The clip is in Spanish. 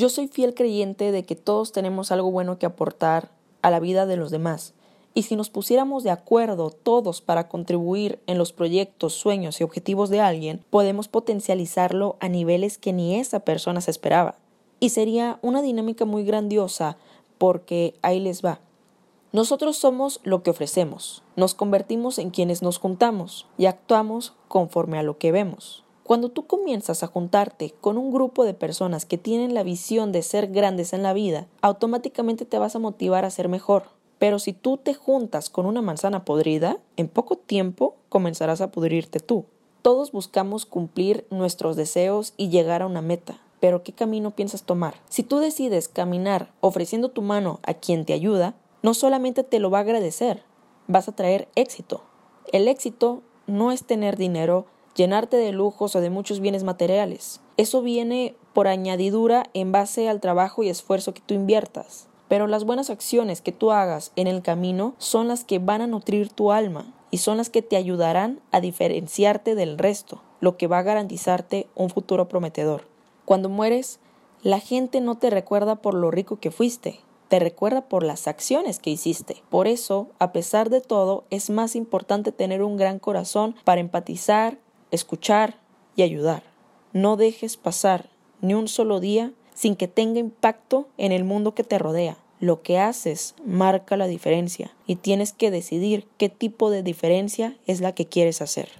Yo soy fiel creyente de que todos tenemos algo bueno que aportar a la vida de los demás. Y si nos pusiéramos de acuerdo todos para contribuir en los proyectos, sueños y objetivos de alguien, podemos potencializarlo a niveles que ni esa persona se esperaba. Y sería una dinámica muy grandiosa porque ahí les va. Nosotros somos lo que ofrecemos, nos convertimos en quienes nos juntamos y actuamos conforme a lo que vemos. Cuando tú comienzas a juntarte con un grupo de personas que tienen la visión de ser grandes en la vida, automáticamente te vas a motivar a ser mejor. Pero si tú te juntas con una manzana podrida, en poco tiempo comenzarás a pudrirte tú. Todos buscamos cumplir nuestros deseos y llegar a una meta. Pero ¿qué camino piensas tomar? Si tú decides caminar ofreciendo tu mano a quien te ayuda, no solamente te lo va a agradecer, vas a traer éxito. El éxito no es tener dinero, llenarte de lujos o de muchos bienes materiales. Eso viene por añadidura en base al trabajo y esfuerzo que tú inviertas. Pero las buenas acciones que tú hagas en el camino son las que van a nutrir tu alma y son las que te ayudarán a diferenciarte del resto, lo que va a garantizarte un futuro prometedor. Cuando mueres, la gente no te recuerda por lo rico que fuiste, te recuerda por las acciones que hiciste. Por eso, a pesar de todo, es más importante tener un gran corazón para empatizar, escuchar y ayudar. No dejes pasar ni un solo día sin que tenga impacto en el mundo que te rodea. Lo que haces marca la diferencia y tienes que decidir qué tipo de diferencia es la que quieres hacer.